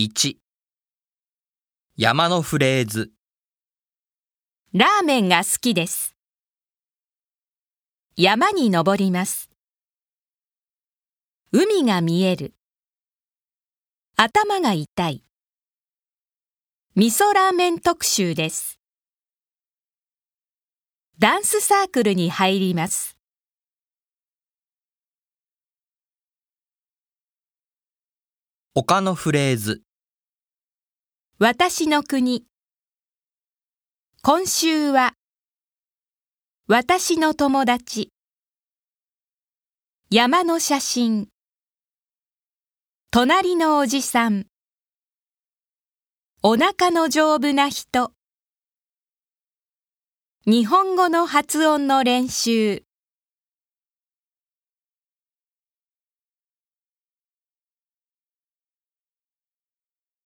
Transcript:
1山のフレーズラーメンが好きです。山に登ります。海が見える。頭が痛い。味噌ラーメン特集です。ダンスサークルに入ります。他のフレーズ私の国。今週は、私の友達。山の写真。隣のおじさん。お腹の丈夫な人。日本語の発音の練習。